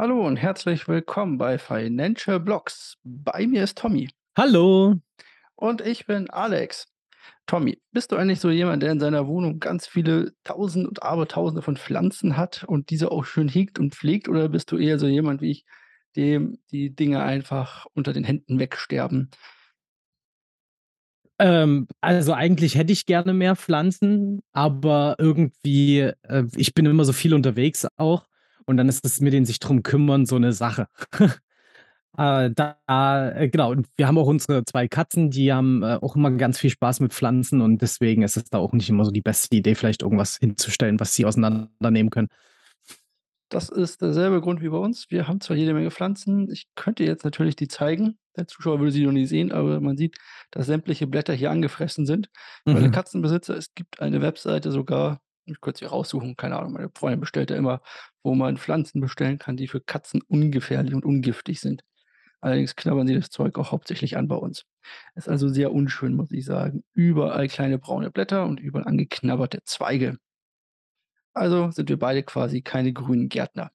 Hallo und herzlich willkommen bei Financial Blocks. Bei mir ist Tommy Hallo. und ich bin Alex. Tommy, bist du eigentlich so jemand, der in seiner Wohnung ganz viele Tausend und Abertausende von Pflanzen hat und diese auch schön hegt und pflegt? Oder bist du eher so jemand wie ich, dem die Dinge einfach unter den Händen wegsterben? Ähm, also eigentlich hätte ich gerne mehr Pflanzen, aber irgendwie, äh, ich bin immer so viel unterwegs auch und dann ist es mit den sich drum kümmern so eine Sache. Äh, da äh, genau, und wir haben auch unsere 2 Katzen, die haben, äh, auch immer ganz viel Spaß mit Pflanzen und deswegen ist es da auch nicht immer so die beste Idee, vielleicht irgendwas hinzustellen, was sie auseinandernehmen können. Das ist derselbe Grund wie bei uns. Wir haben zwar jede Menge Pflanzen. Ich könnte jetzt natürlich die zeigen. Der Zuschauer würde sie noch nie sehen, aber man sieht, dass sämtliche Blätter hier angefressen sind. Für alle Mhm. Katzenbesitzer, es gibt eine Webseite sogar, ich könnte sie raussuchen, keine Ahnung, meine Freundin bestellt ja immer, wo man Pflanzen bestellen kann, die für Katzen ungefährlich und ungiftig sind. Allerdings knabbern sie das Zeug auch hauptsächlich an bei uns. Ist also sehr unschön, muss ich sagen. Überall kleine braune Blätter und überall angeknabberte Zweige. Also sind wir beide quasi keine grünen Gärtner.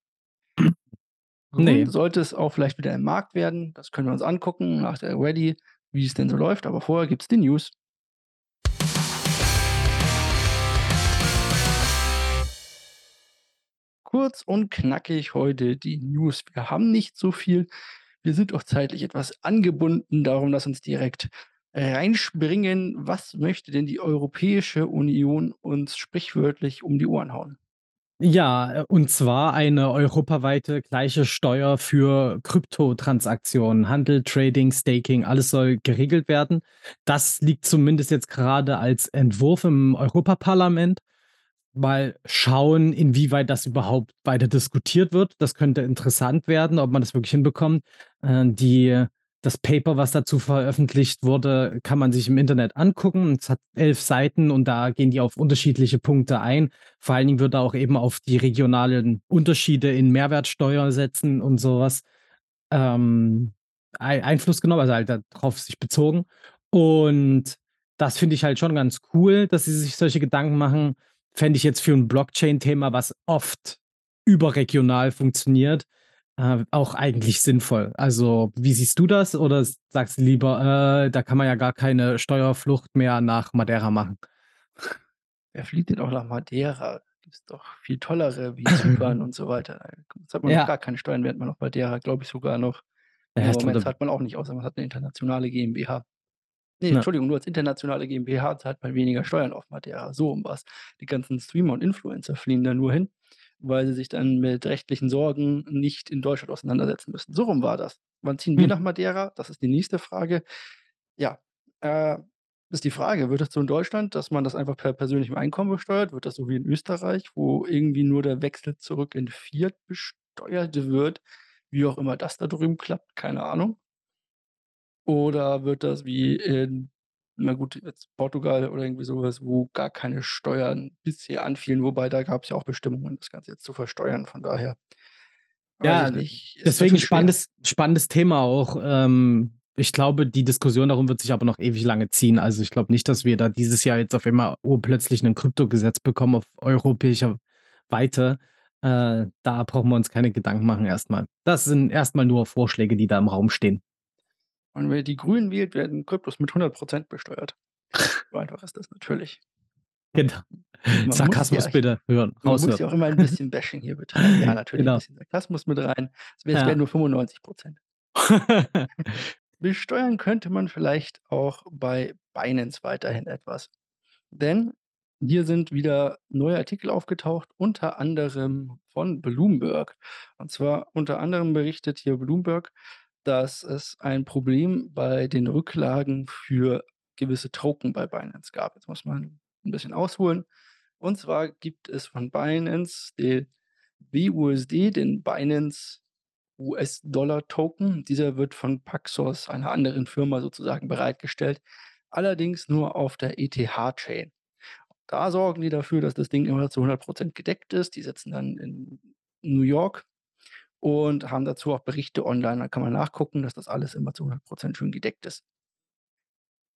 Grün Ne. sollte es auch vielleicht wieder im Markt werden. Das können wir uns angucken nach der Ready, wie es denn so läuft. Aber vorher gibt es die News. Kurz und knackig heute die News. Wir haben nicht so viel. Wir sind auch zeitlich etwas angebunden. Darum lass uns direkt reinspringen. Was möchte denn die Europäische Union uns sprichwörtlich um die Ohren hauen? Ja, äh, und zwar eine europaweite gleiche Steuer für Kryptotransaktionen. Handel, Trading, Staking, alles soll geregelt werden. Das liegt zumindest jetzt gerade als Entwurf im Europaparlament. Mal schauen, inwieweit das überhaupt weiter diskutiert wird. Das könnte interessant werden, ob man das wirklich hinbekommt. Äh, die das Paper, was dazu veröffentlicht wurde, kann man sich im Internet angucken. Es hat 11 Seiten und da gehen die auf unterschiedliche Punkte ein. Vor allen Dingen wird da auch eben auf die regionalen Unterschiede in Mehrwertsteuersätzen und sowas ähm, Ei Einfluss genommen, also halt darauf sich bezogen. Und das finde ich halt schon ganz cool, dass sie sich solche Gedanken machen. Fände ich jetzt für ein Blockchain-Thema, was oft überregional funktioniert, äh, auch eigentlich sinnvoll. Also, wie siehst du das? Oder sagst du lieber: „Äh, da kann man ja gar keine Steuerflucht mehr nach Madeira machen?“ Wer fliegt denn auch nach Madeira? Gibt's doch viel tollere wie Zypern und so weiter. Da zahlt man Ja. gar keine Steuern, während man auf Madeira, glaube ich, sogar noch Ja, glaube, Moment, zahlt man auch nicht, außer man hat 'ne internationale GmbH. Ne, Ja. Entschuldigung, nur als internationale GmbH zahlt man weniger Steuern auf Madeira, so rum war's. Die ganzen Streamer und Influencer fliehen da nur hin, weil sie sich dann mit rechtlichen Sorgen nicht in Deutschland auseinandersetzen müssen. So rum war das. Wann ziehen wir Hm. nach Madeira? Das ist die nächste Frage. Ja, äh, ist die Frage, wird das so in Deutschland, dass man das einfach per persönlichem Einkommen besteuert? Wird das so wie in Österreich, wo irgendwie nur der Wechsel zurück in Fiat besteuert wird? Wie auch immer das da drüben klappt, keine Ahnung. Oder wird das wie in na gut, jetzt Portugal oder irgendwie so was, wo gar keine Steuern bisher anfielen, wobei da gab's ja auch Bestimmungen, das Ganze jetzt zu versteuern. Von daher Ja, nicht, deswegen spannendes spannendes Thema auch. Ähm, ich glaube, die Diskussion darum wird sich aber noch ewig lange ziehen. Also, ich glaube nicht, dass wir da dieses Jahr jetzt auf einmal urplötzlich 'nen Kryptogesetz bekommen auf europäischer Weite. Äh, da brauchen wir uns keine Gedanken machen erst mal. Das sind erst mal nur Vorschläge, die da im Raum stehen. Und wer die Grünen wählt, werden Kryptos mit 100 % besteuert. So einfach ist das natürlich. Genau. Man muss ja Sarkasmus bitte hören man muss raushören. ja auch immer 'n bisschen Bashing hier betreiben. Ja, natürlich Genau. bisschen Sarkasmus mit rein. Es wären Ja. nur 95 %. Besteuern könnte man vielleicht auch bei Binance weiterhin etwas. Denn hier sind wieder neue Artikel aufgetaucht, unter anderem von Bloomberg. Und zwar unter anderem berichtet hier Bloomberg, dass es ein Problem bei den Rücklagen für gewisse Token bei Binance gab. Jetzt muss man 'n bisschen ausholen. Und zwar gibt es von Binance den BUSD, den Binance US-Dollar Token. Dieser wird von Paxos, einer anderen Firma sozusagen bereitgestellt, allerdings nur auf der ETH-Chain. Da sorgen die dafür, dass das Ding immer zu 100 % gedeckt ist. Die sitzen dann in New York und haben dazu auch Berichte online. Da kann man nachgucken, dass das alles immer zu 100 % schön gedeckt ist.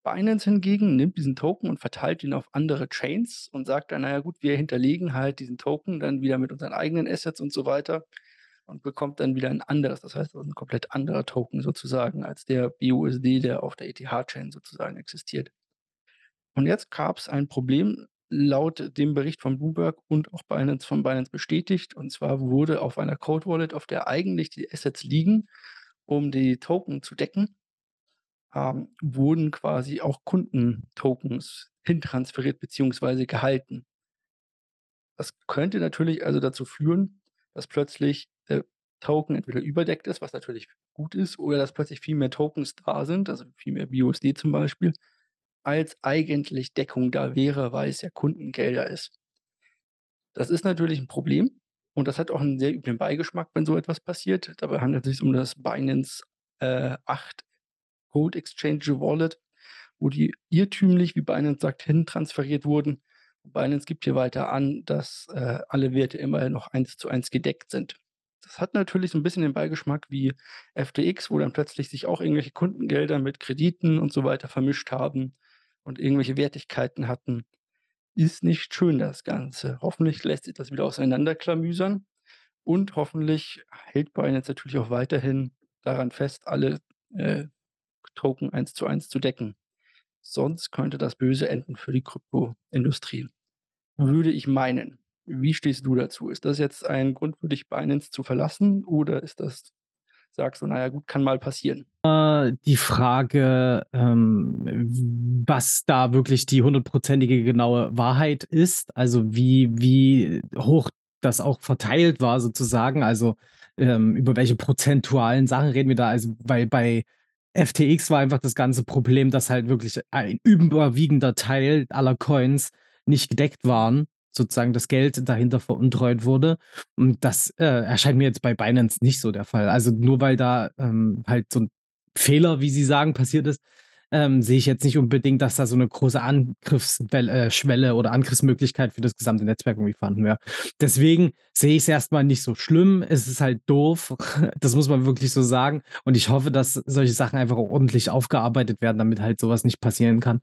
Binance hingegen nimmt diesen Token und verteilt ihn auf andere Chains und sagt dann: „Na ja gut, wir hinterlegen halt diesen Token dann wieder mit unseren eigenen Assets und so weiter.“ und bekommt dann wieder ein anderes. Das heißt, 'n komplett anderer Token sozusagen als der BUSD, der auf der ETH-Chain sozusagen existiert. Und jetzt gab's ein Problem laut dem Bericht von Bloomberg und auch Binance von Binance bestätigt. Und zwar wurde auf einer Cold Wallet, auf der eigentlich die Assets liegen, um die Token zu decken, ähm, wurden quasi auch Kundentokens hintransferiert beziehungsweise gehalten. Das könnte natürlich also dazu führen, dass plötzlich der Token entweder überdeckt ist, was natürlich gut ist, oder dass plötzlich viel mehr Tokens da sind, also viel mehr BUSD zum Beispiel, als eigentlich Deckung da wäre, weil es ja Kundengelder ist. Das ist natürlich 'n Problem und das hat auch 'n sehr üblen Beigeschmack, wenn so etwas passiert. Dabei handelt es sich um das Binance, äh, 8 Gold Exchange Wallet, wo die irrtümlich, wie Binance sagt, hintransferiert wurden. Binance gibt hier weiter an, dass, äh, alle Werte immerhin noch 1:1 gedeckt sind. Das hat natürlich so 'n bisschen den Beigeschmack wie FTX, wo dann plötzlich sich auch irgendwelche Kundengelder mit Krediten und so weiter vermischt haben und irgendwelche Wertigkeiten hatten. Ist nicht schön, das Ganze. Hoffentlich lässt sich das wieder auseinanderklamüsern und hoffentlich hält Binance natürlich auch weiterhin daran fest, alle, äh, Token 1:1 zu decken. Sonst könnte das böse enden für die Kryptoindustrie, würde ich meinen. Wie stehst du dazu? Ist das jetzt ein Grund für dich, Binance zu verlassen oder ist das sagst du: „Na ja, gut, kann mal passieren?“ Äh, die Frage, ähm, was da wirklich die hundertprozentige genaue Wahrheit ist, also wie wie hoch das auch verteilt war sozusagen, also, ähm, über welche prozentualen Sachen reden wir da? Also, weil bei FTX war einfach das ganze Problem, dass halt wirklich ein überwiegender Teil aller Coins nicht gedeckt waren, sozusagen das Geld dahinter veruntreut wurde. Und das, äh, erscheint mir jetzt bei Binance nicht so der Fall. Also, nur weil da, ähm, halt so 'n Fehler, wie sie sagen, passiert ist, ähm, sehe ich jetzt nicht unbedingt, dass da so 'ne große Angriffswell äh, oder Angriffsmöglichkeit für das gesamte Netzwerk irgendwie vorhanden wäre. Deswegen sehe ich's erst mal nicht so schlimm. Es ist halt doof. Das muss man wirklich so sagen. Und ich hoffe, dass solche Sachen einfach ordentlich aufgearbeitet werden, damit halt so was nicht passieren kann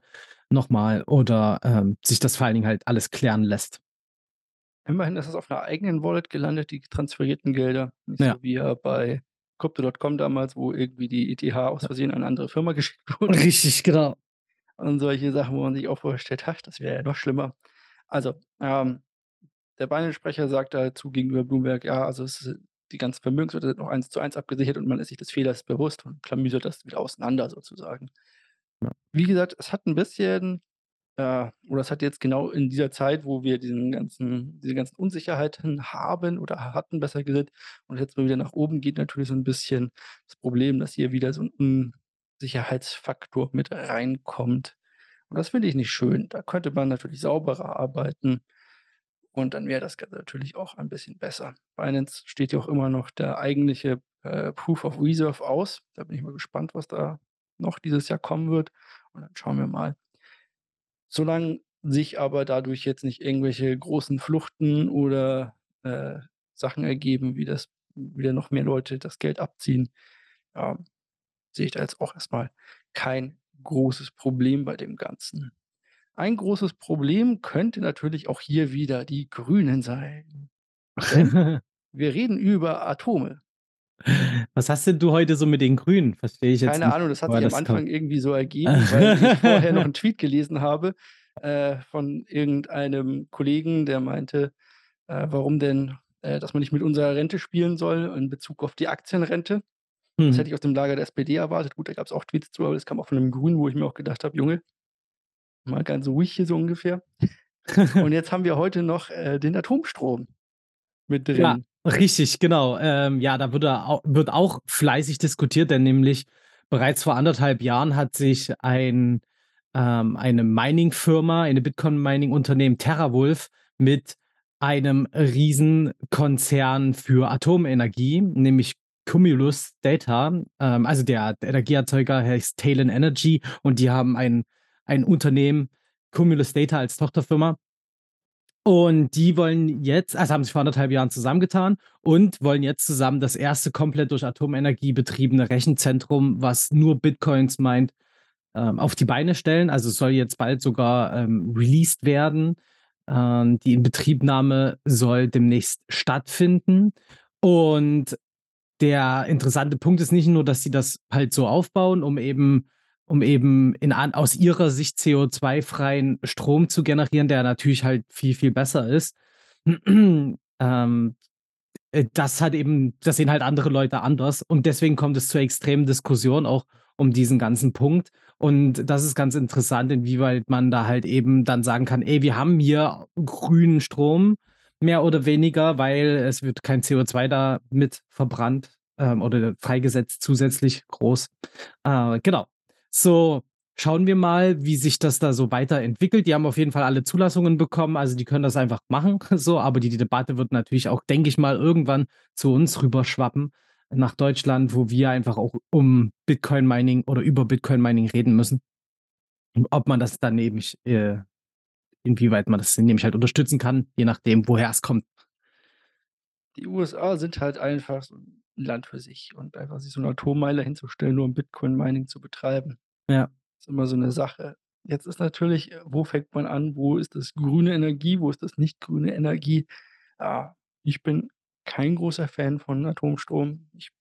noch mal oder, ähm, sich das vor allen Dingen halt alles klären lässt. Immerhin ist es auf 'ner eigenen Wallet gelandet, die transferierten Gelder. Nicht Ja. so wie ja bei Crypto.com damals, wo irgendwie die ETH aus. Versehen an 'ne andere Firma geschickt wurde. Richtig, genau. Und solche Sachen, wo man sich auch vorstellt: „Ach, das wäre ja noch schlimmer.“ Also, ähm, der Binance-Sprecher sagt dazu gegenüber Bloomberg: „Ja, also es ist die ganzen Vermögenswerte sind noch 1:1 abgesichert und man ist sich des Fehlers bewusst und klamüsert das wieder auseinander sozusagen.“ Ja. Wie gesagt, es hat 'n bisschen, äh oder es hat jetzt genau in dieser Zeit, wo wir diesen ganzen diese ganzen Unsicherheiten haben oder ha hatten, besser gesagt, und jetzt mal wieder nach oben geht, natürlich so 'n bisschen das Problem, dass hier wieder so 'n Unsicherheitsfaktor mit reinkommt. Und das finde ich nicht schön. Da könnte man natürlich sauberer arbeiten und dann wäre das Ganze natürlich auch ein bisschen besser. Binance steht ja auch immer noch der eigentliche, äh, Proof of Reserve aus. Da bin ich mal gespannt, was da noch dieses Jahr kommen wird und dann schauen wir mal. Solange sich aber dadurch jetzt nicht irgendwelche großen Fluchten oder, äh, Sachen ergeben, wie das wieder noch mehr Leute das Geld abziehen, ähm, sehe ich da jetzt auch erst mal kein großes Problem bei dem Ganzen. Ein großes Problem könnte natürlich auch hier wieder die Grünen sein, wir reden über Atome. Was hast denn du heute so mit den Grünen? Verstehe ich jetzt Keine nicht, Ahnung, das hat sich am das kommt. Anfang irgendwie so ergeben, weil ich vorher noch 'n Tweet gelesen habe, äh, von irgendeinem Kollegen, der meinte, äh, warum denn, äh, dass man nicht mit unserer Rente spielen soll in Bezug auf die Aktienrente. Das Mhm. hätte ich aus dem Lager der SPD erwartet. Gut, da gab's auch Tweets zu, aber das kam auch von 'nem Grünen, wo ich mir auch gedacht habe: „Junge, mal ganz ruhig hier so ungefähr.“ Und jetzt haben wir heute noch, äh, den Atomstrom mit Ja, drin. Richtig, genau. Ähm, ja, da wurde au wird auch fleißig diskutiert, denn nämlich bereits vor 1 1/2 Jahren hat sich ein ähm, eine Mining-Firma, eine Bitcoin-Mining-Unternehmen, TeraWulf, mit einem Riesenkonzern für Atomenergie, nämlich Cumulus Data ähm, also der Energieerzeuger heißt Talen Energy und die haben ein ein Unternehmen, Cumulus Data als Tochterfirma. Und die wollen jetzt also haben sich vor 1 1/2 Jahren zusammengetan und wollen jetzt zusammen das 1. komplett durch Atomenergie betriebene Rechenzentrum, was nur Bitcoins meint, ähm, auf die Beine stellen. Also, soll jetzt bald sogar, ähm, released werden. Ähm, die Inbetriebnahme soll demnächst stattfinden. Und der interessante Punkt ist nicht nur, dass sie das halt so aufbauen, um eben um eben in aus ihrer Sicht CO2-freien Strom zu generieren, der natürlich halt viel, viel besser ist. Ähm, äh, das hat eben das sehen halt andere Leute anders und deswegen kommt es zur extremen Diskussion auch um diesen ganzen Punkt. Und das ist ganz interessant, inwieweit man da halt eben dann sagen kann: „Ey, wir haben hier grünen Strom, mehr oder weniger, weil es wird kein CO2 da mit verbrannt, ähm, oder freigesetzt zusätzlich groß.“ Äh, genau. So, schauen wir mal, wie sich das da so weiterentwickelt. Die haben auf jeden Fall alle Zulassungen bekommen, also die können das einfach machen so, aber die die Debatte wird natürlich auch, denke ich mal, irgendwann zu uns rüberschwappen nach Deutschland, wo wir einfach auch um Bitcoin Mining oder über Bitcoin Mining reden müssen. Und ob man das dann nämlich äh, inwieweit man das nämlich halt unterstützen kann, je nachdem, woher es kommt. Die USA sind halt einfach so 'n Land für sich und einfach sich so 'n Atommeiler hinzustellen, nur um Bitcoin Mining zu betreiben, Ja. ist immer so 'ne Sache. Jetzt ist natürlich, äh, wo fängt man an? Wo ist das grüne Energie? Wo ist das nicht grüne Energie? Ah, ich bin kein großer Fan von Atomstrom. Ich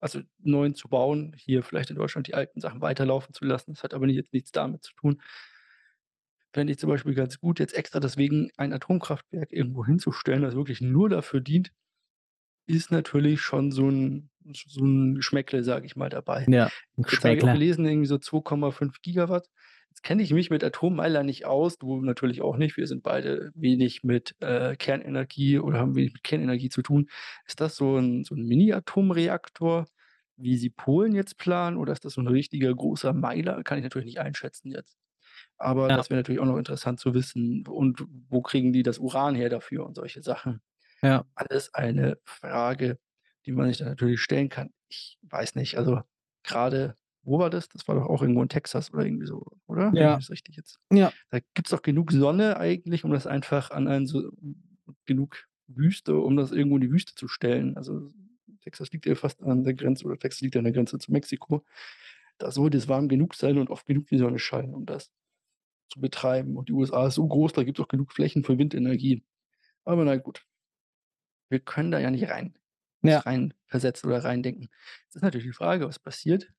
also neuen zu bauen, hier vielleicht in Deutschland die alten Sachen weiterlaufen zu lassen. Das hat aber jetzt nichts damit zu tun. Fände ich zum Beispiel ganz gut, jetzt extra deswegen ein Atomkraftwerk irgendwo hinzustellen, das wirklich nur dafür dient, ist natürlich schon so 'n s so 'n Geschmäckle, sage ich mal, dabei. Ja, Jetzt habe ich auch gelesen, irgendwie so 2,5 Gigawatt. Jetzt kenne ich mich mit Atommeiler nicht aus, du natürlich auch nicht. Wir sind beide wenig mit, äh, Kernenergie oder haben wenig mit Kernenergie zu tun. Ist das so 'n so 'n Mini-Atomreaktor, wie sie Polen jetzt planen, oder ist das so 'n richtiger großer Meiler? Kann ich natürlich nicht einschätzen jetzt. Aber Ja. das wäre natürlich auch noch interessant zu wissen. Und wo kriegen die das Uran her dafür und solche Sachen. Ja. Alles eine Frage, die man sich dann natürlich stellen kann. Ich weiß nicht, also grade wo war das? Das war doch auch irgendwo in Texas oder irgendwie so, oder? Ja. das richtig jetzt Ja. da gibt's doch genug Sonne eigentlich, um das einfach an ein so genug Wüste, um das irgendwo in die Wüste zu stellen. Also, Texas liegt ja fast an der Grenze oder Texas liegt an der Grenze zu Mexiko. Da sollte es warm genug sein und oft genug die Sonne scheinen, um das zu betreiben. Und die USA ist so groß, da gibt's auch genug Flächen für Windenergie. Aber na gut. Wir können da ja nicht rein Ja. reinversetzen oder reindenken. Jetzt ist natürlich die Frage, was passiert,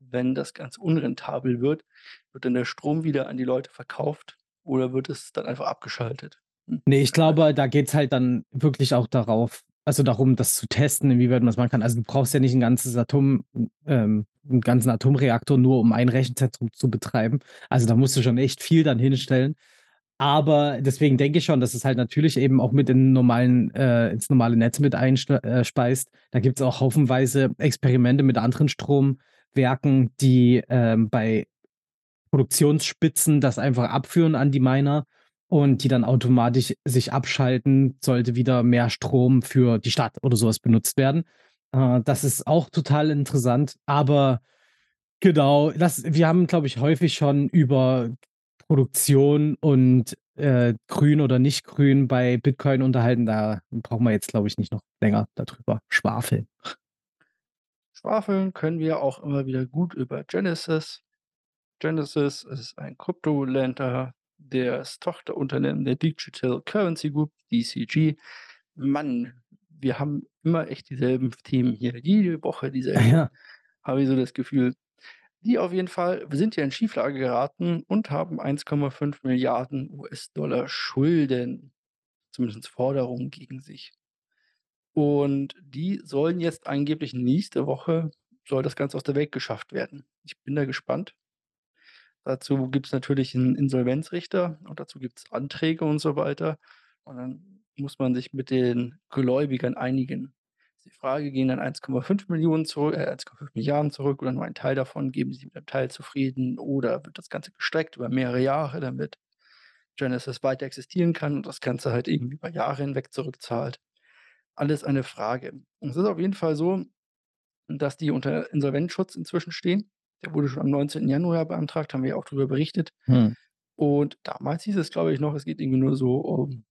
wenn das Ganze unrentabel wird? Wird dann der Strom wieder an die Leute verkauft oder wird es dann einfach abgeschaltet? Hm, Ne, ich glaube, da geht's halt dann wirklich auch darauf also darum, das zu testen, inwieweit man's machen kann. Also, du brauchst ja nicht 'n ganzes Atom ähm, 'n ganzen Atomreaktor nur, um ein Rechenzentrum zu betreiben. Also, da musst du schon echt viel dann hinstellen. Aber deswegen denke ich schon, dass es halt natürlich eben auch mit in normalen äh, ins normale Netz mit einschl äh. Da gibt's auch haufenweise Experimente mit anderen Stromwerken, die, ähm, bei Produktionsspitzen das einfach abführen an die Miner und die dann automatisch sich abschalten, sollte wieder mehr Strom für die Stadt oder so was benutzt werden. Äh, das ist auch total interessant, aber genau, das wir haben, glaube ich, häufig schon über Produktion und, äh, grün oder nicht grün bei Bitcoin unterhalten. Da brauchen wir jetzt, glaube ich, nicht noch länger da drüber schwafeln. Schwafeln können wir auch immer wieder gut über Genesis. Genesis ist ein Kryptolender, das Tochterunternehmen der Digital Currency Group, DCG. Mann, wir haben immer echt dieselben Themen hier. Jede Woche dieselben, Ja. habe ich so das Gefühl. Die auf jeden Fall sind ja in Schieflage geraten und haben 1,5 US-Dollar Schulden, zumindest Forderungen gegen sich. Und die sollen jetzt angeblich nächste Woche soll das Ganze aus der Welt geschafft werden. Ich bin da gespannt. Dazu gibt's natürlich 'n Insolvenzrichter und dazu gibt's Anträge und so weiter. Und dann muss man sich mit den Gläubigern einigen. Die Frage, gehen dann 1,5 zurü äh, 1,5 zurück oder nur ein Teil davon? Geben sie mit 'nem Teil zufrieden oder wird das Ganze gestreckt über mehrere Jahre, damit Genesis weiter existieren kann und das Ganze halt irgendwie über Jahre hinweg zurückzahlt? Alles eine Frage. Und es ist auf jeden Fall so, dass die unter Insolvenzschutz inzwischen stehen. Der wurde schon am 19. Januar beantragt, haben wir ja auch drüber berichtet. Mhm. Und damals hieß es, glaube ich, noch, es geht irgendwie nur so um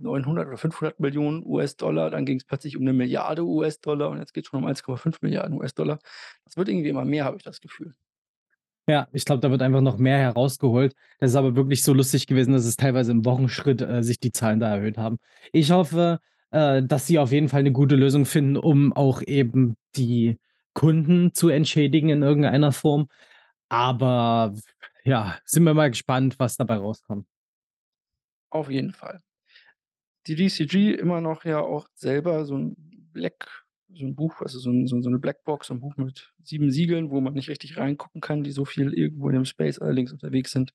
900 oder 500.000.000 US-Dollar. Dann ging's plötzlich um 1.000.000.000 US-Dollar und jetzt geht's schon um 1,5 US-Dollar. Das wird irgendwie immer mehr, habe ich das Gefühl. Ja, ich glaube, da wird einfach noch mehr herausgeholt. Das ist aber wirklich so lustig gewesen, dass es teilweise im Wochenschritt, äh, sich die Zahlen da erhöht haben. Ich hoffe, äh, dass sie auf jeden Fall 'ne gute Lösung finden, um auch eben die Kunden zu entschädigen in irgendeiner Form. Aber ja, sind wir mal gespannt, was dabei rauskommt. Auf jeden Fall. Die DCG immer noch ja auch selber so 'n Black so 'n Buch, also so 'n so 'n so 'ne Blackbox, so 'n Buch mit 7 Siegeln, wo man nicht richtig reingucken kann, die so viel irgendwo in dem Space allerdings unterwegs sind.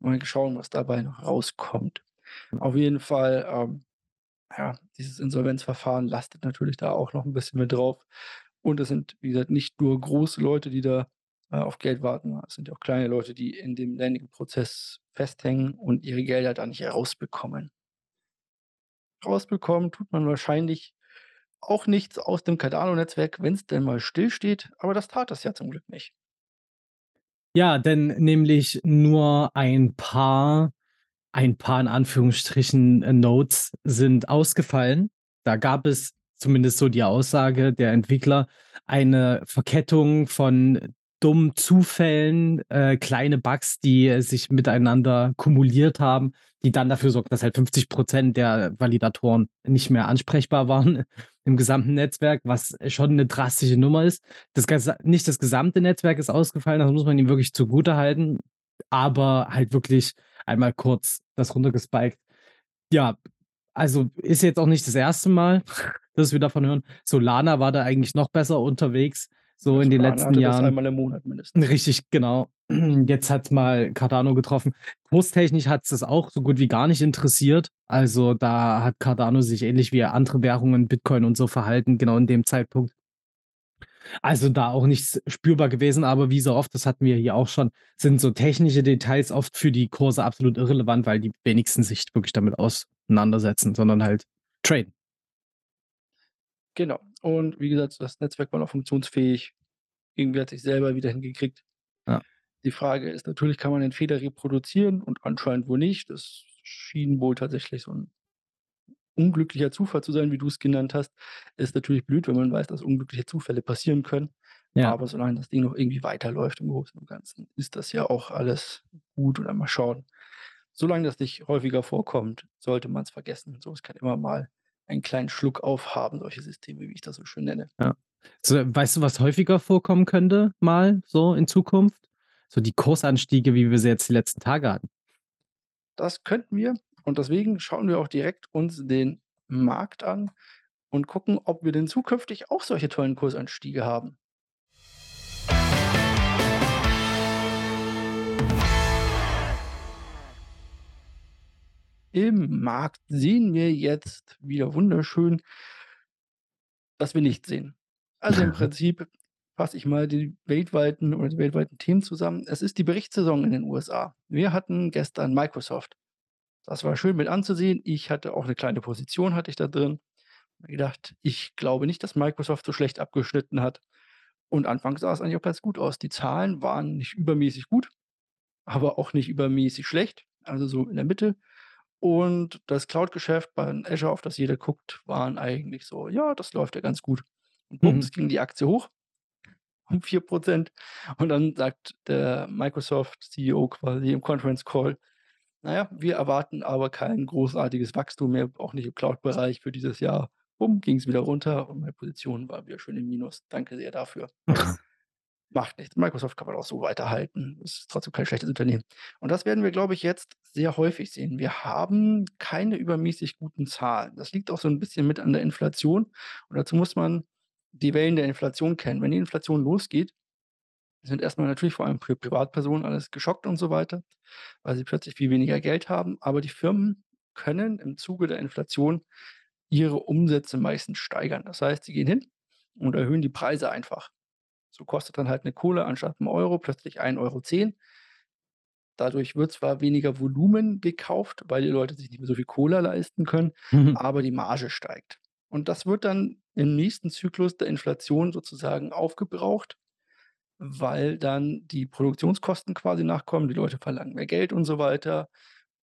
Mal schauen, was dabei noch rauskommt. Auf jeden Fall, ähm, ja, dieses Insolvenzverfahren lastet natürlich da auch noch 'n bisschen mit drauf. Und es sind, wie gesagt, nicht nur große Leute, die da, äh, auf Geld warten. Es sind ja auch kleine Leute, die in dem Lending-Prozess festhängen und ihre Gelder da nicht rausbekommen. Rausbekommen tut man wahrscheinlich auch nichts aus dem Cardano-Netzwerk, wenn's denn mal stillsteht, aber das tat es ja zum Glück nicht. Ja, denn nämlich nur ein paar ein paar in Anführungsstrichen, äh, Nodes sind ausgefallen. Da gab es zumindest so die Aussage der Entwickler, eine Verkettung von dummen Zufällen, äh, kleine Bugs, die sich miteinander kumuliert haben, die dann dafür sorgten, dass halt 50 % der Validatoren nicht mehr ansprechbar waren im gesamten Netzwerk, was schon 'ne drastische Nummer ist. Das gasa nicht das gesamte Netzwerk ist ausgefallen, das muss man ihm wirklich zugutehalten, aber halt wirklich einmal kurz das runtergespiked. Ja, also ist jetzt auch nicht das 1. Mal, dass wir davon hören. Solana war da eigentlich noch besser unterwegs, so Ja, in den letzten hatte das Jahren. einmal im Monat mindestens. Richtig, genau. Jetzt hat's mal Cardano getroffen. Kurstechnisch hat's das auch so gut wie gar nicht interessiert. Also, da hat Cardano sich ähnlich wie andere Währungen, Bitcoin und so verhalten, genau in dem Zeitpunkt. Also, da auch nichts spürbar gewesen, aber wie so oft, das hatten wir hier auch schon, sind so technische Details oft für die Kurse absolut irrelevant, weil die wenigsten sich wirklich damit auseinandersetzen, sondern halt traden. Genau. Und wie gesagt, das Netzwerk war noch funktionsfähig. Irgendwer hat sich selber wieder hingekriegt. Ja. Die Frage ist natürlich, kann man den Fehler reproduzieren und anscheinend wohl nicht. Das schien wohl tatsächlich so 'n unglücklicher Zufall zu sein, wie du's genannt hast. Ist natürlich blöd, wenn man weiß, dass unglückliche Zufälle passieren können. Ja. Aber solange das Ding noch irgendwie weiterläuft im Großen und Ganzen, ist das ja auch alles gut und dann mal schauen. Solange das nicht häufiger vorkommt, sollte man's vergessen. So, es kann immer mal einen kleinen Schluck auf haben, solche Systeme, wie ich das so schön nenne. Ja. So, weißt du, was häufiger vorkommen könnte mal so in Zukunft? So die Kursanstiege, wie wir sie jetzt die letzten Tage hatten. Das könnten wir und deswegen schauen wir auch direkt uns den Markt an und gucken, ob wir denn zukünftig auch solche tollen Kursanstiege haben. Im Markt sehen wir jetzt wieder wunderschön was wir nicht sehen. Also, im Prinzip fasse ich mal die weltweiten oder die weltweiten Themen zusammen. Es ist die Berichtssaison in den USA. Wir hatten gestern Microsoft. Das war schön mit anzusehen. Ich hatte auch 'ne kleine Position hatte ich da drin. Habe mir gedacht: „Ich glaube nicht, dass Microsoft so schlecht abgeschnitten hat.“ Und anfangs sah es eigentlich auch ganz gut aus. Die Zahlen waren nicht übermäßig gut, aber auch nicht übermäßig schlecht, also so in der Mitte. Und das Cloud-Geschäft bei Azure, auf das jeder guckt, waren eigentlich so: „Ja, das läuft ja ganz gut.“ Und Mhm. bums ging die Aktie hoch um 4 % und dann sagt der Microsoft-CEO quasi im Conference Call: „Na ja, wir erwarten aber kein großartiges Wachstum mehr, auch nicht im Cloud-Bereich für dieses Jahr.“ Bumm, ging's wieder runter und meine Position war wieder schön im Minus. Danke sehr dafür. Macht nichts. Microsoft kann man auch so weiterhalten. Ist trotzdem kein schlechtes Unternehmen. Und das werden wir, glaube ich, jetzt sehr häufig sehen. Wir haben keine übermäßig guten Zahlen. Das liegt auch so 'n bisschen mit an der Inflation und dazu muss man die Wellen der Inflation kennen. Wenn die Inflation losgeht, sind erst mal natürlich vor allem für Privatpersonen alles geschockt und so weiter, weil sie plötzlich viel weniger Geld haben. Aber die Firmen können im Zuge der Inflation ihre Umsätze meistens steigern. Das heißt, sie gehen hin und erhöhen die Preise einfach. So kostet dann halt 'ne Kohle anstatt 'n Euro plötzlich 1,10 €. Dadurch wird zwar weniger Volumen gekauft, weil die Leute sich nicht mehr so viel Cola leisten können, Mhm. aber die Marge steigt. Und das wird dann im nächsten Zyklus der Inflation sozusagen aufgebraucht, weil dann die Produktionskosten quasi nachkommen. Die Leute verlangen mehr Geld und so weiter.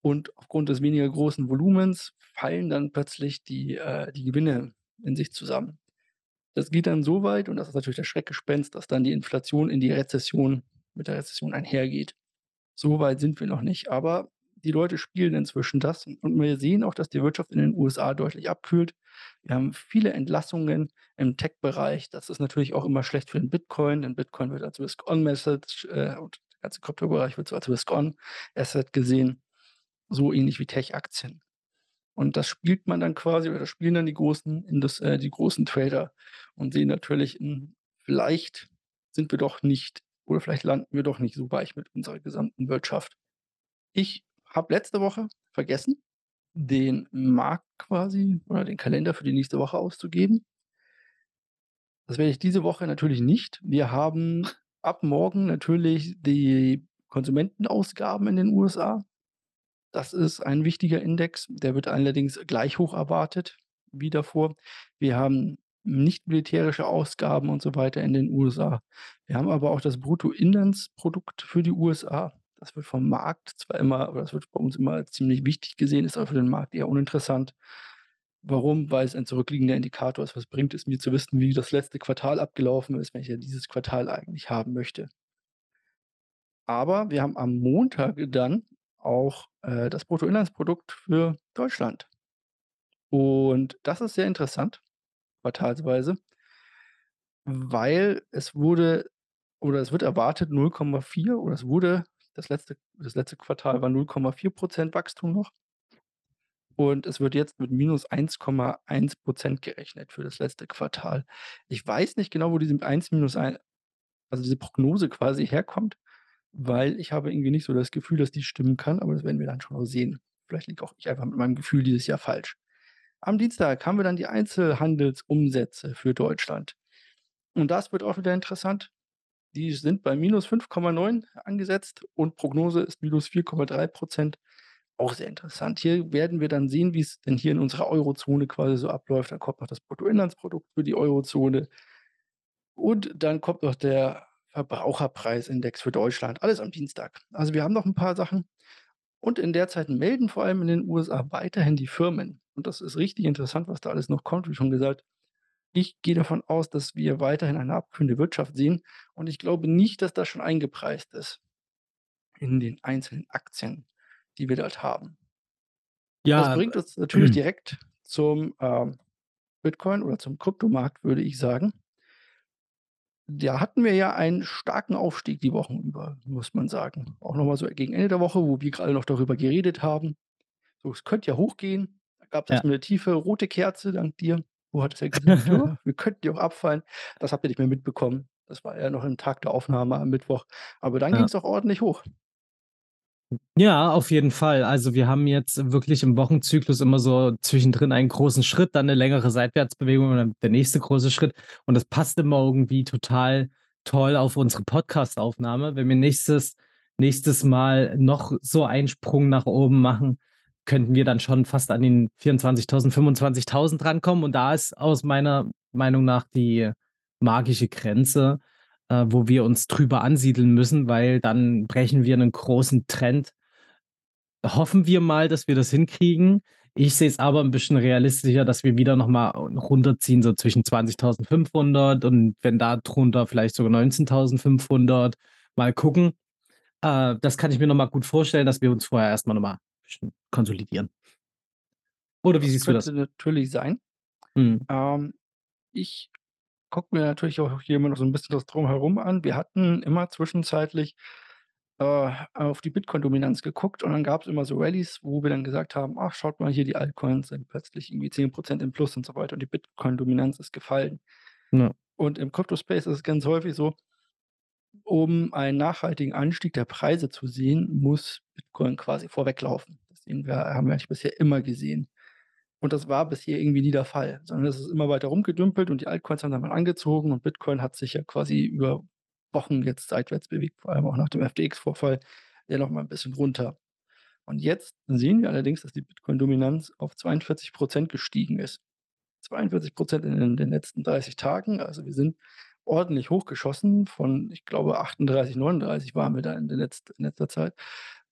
Und aufgrund des weniger großen Volumens fallen dann plötzlich die, äh die Gewinne in sich zusammen. Das geht dann so weit und das ist natürlich das Schreckgespenst, dass dann die Inflation in die Rezession mit der Rezession einhergeht. So weit sind wir noch nicht, aber die Leute spielen inzwischen das und wir sehen auch, dass die Wirtschaft in den USA deutlich abkühlt. Wir haben viele Entlassungen im Tech-Bereich. Das ist natürlich auch immer schlecht für den Bitcoin, denn Bitcoin wird als Risk-on-Message äh, und der ganze Kryptobereich wird so als Risk-on-Asset gesehen, so ähnlich wie Tech-Aktien. Und das spielt man dann quasi oder spielen dann die großen Indus äh, die großen Trader und sehen natürlich, hm, vielleicht sind wir doch nicht oder vielleicht landen wir doch nicht so weich mit unserer gesamten Wirtschaft. Ich habe letzte Woche vergessen, den Markt quasi oder den Kalender für die nächste Woche auszugeben. Das werde ich diese Woche natürlich nicht. Wir haben ab morgen natürlich die Konsumentenausgaben in den USA. Das ist ein wichtiger Index, der wird allerdings gleich hoch erwartet wie davor. Wir haben nicht militärische Ausgaben und so weiter in den USA. Wir haben aber auch das Bruttoinlandsprodukt für die USA. Das wird vom Markt zwar immer oder das wird bei uns immer ziemlich wichtig gesehen, ist aber für den Markt eher uninteressant. Warum? Weil es ein zurückliegender Indikator ist. Was bringt es mir zu wissen, wie das letzte Quartal abgelaufen ist, wenn ich ja dieses Quartal eigentlich haben möchte? Aber wir haben am Montag dann auch, äh, das Bruttoinlandsprodukt für Deutschland. Und das ist sehr interessant, quartalsweise weil es wurde oder es wird erwartet 0,4 oder es wurde das letzte das letzte Quartal war 0,4% Wachstum noch. Und es wird jetzt mit -1,1 gerechnet für das letzte Quartal. Ich weiß nicht genau, wo diese 1 minus ein also diese Prognose quasi herkommt, weil ich habe irgendwie nicht so das Gefühl, dass die stimmen kann, aber das werden wir dann schon noch sehen. Vielleicht liege auch ich einfach mit meinem Gefühl dieses Jahr falsch. Am Dienstag haben wir dann die Einzelhandelsumsätze für Deutschland. Und das wird auch wieder interessant. Die sind bei -5,9 angesetzt und Prognose ist -4,3 Auch sehr interessant. Hier werden wir dann sehen, wie es denn hier in unserer Eurozone quasi so abläuft. Dann kommt noch das Bruttoinlandsprodukt für die Eurozone. Und dann kommt noch der Verbraucherpreisindex für Deutschland. Alles am Dienstag. Also wir haben noch ein paar Sachen. Und in der Zeit melden vor allem in den USA weiterhin die Firmen. Und das ist richtig interessant, was da alles noch kommt, wie schon gesagt. Ich gehe davon aus, dass wir weiterhin eine abkühlende Wirtschaft sehen und ich glaube nicht, dass das schon eingepreist ist in den einzelnen Aktien, die wir dort haben. Das Ja, bringt uns natürlich direkt zum, ähm, Bitcoin oder zum Kryptomarkt, würde ich sagen. Da hatten wir ja einen starken Aufstieg die Wochen über, muss man sagen. Auch noch mal so gegen Ende der Woche, wo wir gerade noch darüber geredet haben. So, es könnte ja hochgehen. Da gab's Ja. erst mal 'ne tiefe rote Kerze dank dir. Du hattest ja gesagt: „Ja, wir könnten ja auch abfallen.“ Das habt ihr nicht mehr mitbekommen. Das war ja noch im Tag der Aufnahme am Mittwoch. Aber dann Ja. ging's auch ordentlich hoch. Ja, auf jeden Fall. Also, wir haben jetzt wirklich im Wochenzyklus immer so zwischendrin einen großen Schritt, dann 'ne längere Seitwärtsbewegung und dann der nächste große Schritt. Und das passt immer irgendwie total toll auf unsere Podcastaufnahme. Wenn wir nächstes nächstes Mal noch so einen Sprung nach oben machen, könnten wir dann schon fast an den 24.000, 25.000 rankommen. Und da ist aus meiner Meinung nach die magische Grenze, äh, wo wir uns drüber ansiedeln müssen, weil dann brechen wir 'nen großen Trend. Hoffen wir mal, dass wir das hinkriegen. Ich sehe es aber 'n bisschen realistischer, dass wir wieder noch mal runterziehen, so zwischen 20.500 und wenn da drunter vielleicht sogar 19.500. Mal gucken. Äh, das kann ich mir noch mal gut vorstellen, dass wir uns vorher erst mal noch mal bisschen konsolidieren. Oder wie Das siehst du das? könnte natürlich sein. Mhm. Ähm, ich gucke mir natürlich auch hier immer noch so 'n bisschen das Drumherum an. Wir hatten immer zwischenzeitlich, äh, auf die Bitcoin-Dominanz geguckt und dann gab's immer so Rallys, wo wir dann gesagt haben: „Ach, schaut mal hier, die Altcoins sind plötzlich irgendwie 10% im Plus“ und so weiter und die Bitcoin-Dominanz ist gefallen. Ja. Und im Kryptospace ist es ganz häufig so um einen nachhaltigen Anstieg der Preise zu sehen, muss Bitcoin quasi vorweglaufen. Das sehen wir haben wir eigentlich bisher immer gesehen. Und das war bisher irgendwie nie der Fall, sondern es ist immer weiter rumgedümpelt und die Altcoins haben dann mal angezogen und Bitcoin hat sich ja quasi über Wochen jetzt seitwärts bewegt, vor allem auch nach dem FTX-Vorfall, ja noch mal 'n bisschen runter. Und jetzt sehen wir allerdings, dass die Bitcoin-Dominanz auf 42% gestiegen ist. 42% in den letzten 30 Tagen. Also, wir sind ordentlich hochgeschossen von, ich glaube, 38, 39 waren wir da in der letzt in letzter Zeit.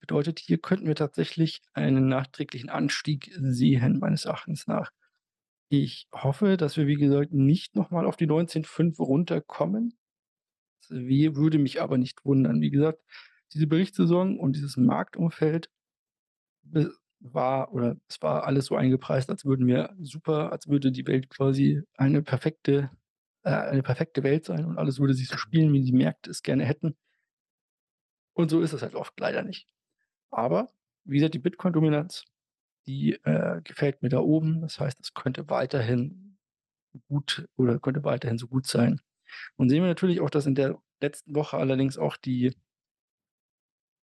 Bedeutet, hier könnten wir tatsächlich einen nachträglichen Anstieg sehen, meines Erachtens nach. Ich hoffe, dass wir, wie gesagt, nicht noch mal auf die 19,5 runterkommen. Das würde mich aber nicht wundern. Wie gesagt, diese Berichtssaison und dieses Marktumfeld war oder es war alles so eingepreist, als würden wir super als würde die Welt quasi eine perfekte äh, eine perfekte Welt sein und alles würde sich so spielen, wie die Märkte es gerne hätten. Und so ist es halt oft leider nicht. Aber wie gesagt, die Bitcoin-Dominanz, die, äh, gefällt mir da oben. Das heißt, es könnte weiterhin gut oder könnte weiterhin so gut sein. Und sehen wir natürlich auch, dass in der letzten Woche allerdings auch die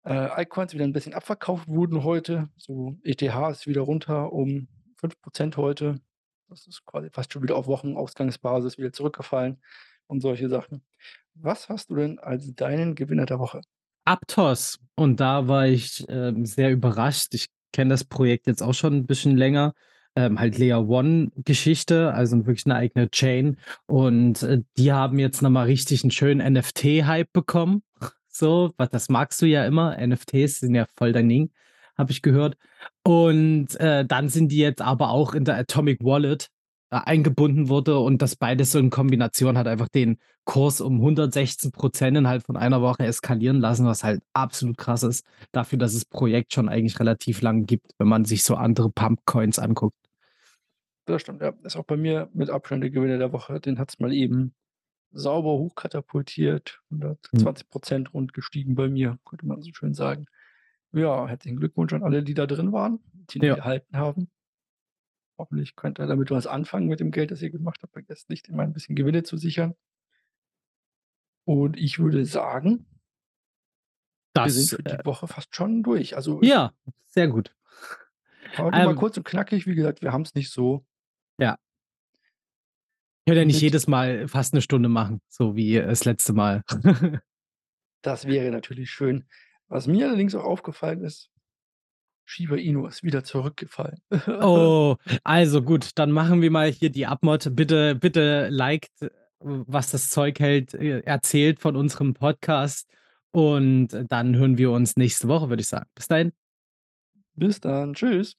äh, Altcoins wieder 'n bisschen abverkauft wurden heute. So ETH ist wieder runter um 5 % heute. Das ist quasi fast schon wieder auf Wochenausgangsbasis wieder zurückgefallen und solche Sachen. Was hast du denn als deinen Gewinner der Woche? Aptos. Und da war ich, ähm, sehr überrascht. Ich kenne das Projekt jetzt auch schon 'n bisschen länger. Ähm, halt Layer One Geschichte, also wirklich 'ne eigene Chain. Und, äh, die haben jetzt noch mal richtig 'n schönen NFT-Hype bekommen, so, wa das magst du ja immer. NFTs sind ja voll dein Ding, habe ich gehört. Und, äh, dann sind die jetzt aber auch in der Atomic Wallet, äh, eingebunden wurde und das beides so in Kombination hat einfach den Kurs um 116 % innerhalb von einer Woche eskalieren lassen, was halt absolut krass ist, dafür, dass es Projekt schon eigentlich relativ lang gibt, wenn man sich so andere Pump-Coins anguckt. Das stimmt, ja. Ist auch bei mir mit Abstand der Gewinner der Woche. Den hat's mal eben sauber hochkatapultiert, Mhm. 120 % rund gestiegen bei mir, könnte man so schön sagen. Ja, herzlichen Glückwunsch an alle, die da drin waren, die den Ja. gehalten haben. Hoffentlich könnt ihr damit was anfangen mit dem Geld, das ihr gemacht habt. Vergesst nicht, immer 'n bisschen Gewinne zu sichern. Und ich würde sagen wir sind Das, für äh die Woche fast schon durch. Also, ich Ja, sehr gut. Heute mal Ähm kurz und knackig. Wie gesagt, wir haben's nicht so Ja. Können ja nicht jedes Mal fast 'ne Stunde machen, so wie, äh, das letzte Mal. Das wäre natürlich schön. Was mir allerdings auch aufgefallen ist Shiba Inu ist wieder zurückgefallen. Oh, also gut, dann machen wir mal hier die Abmod. Bitte bitte liked, was das Zeug hält, äh, erzählt von unserem Podcast und dann hören wir uns nächste Woche, würde ich sagen. Bis dahin. Bis dann. Tschüss.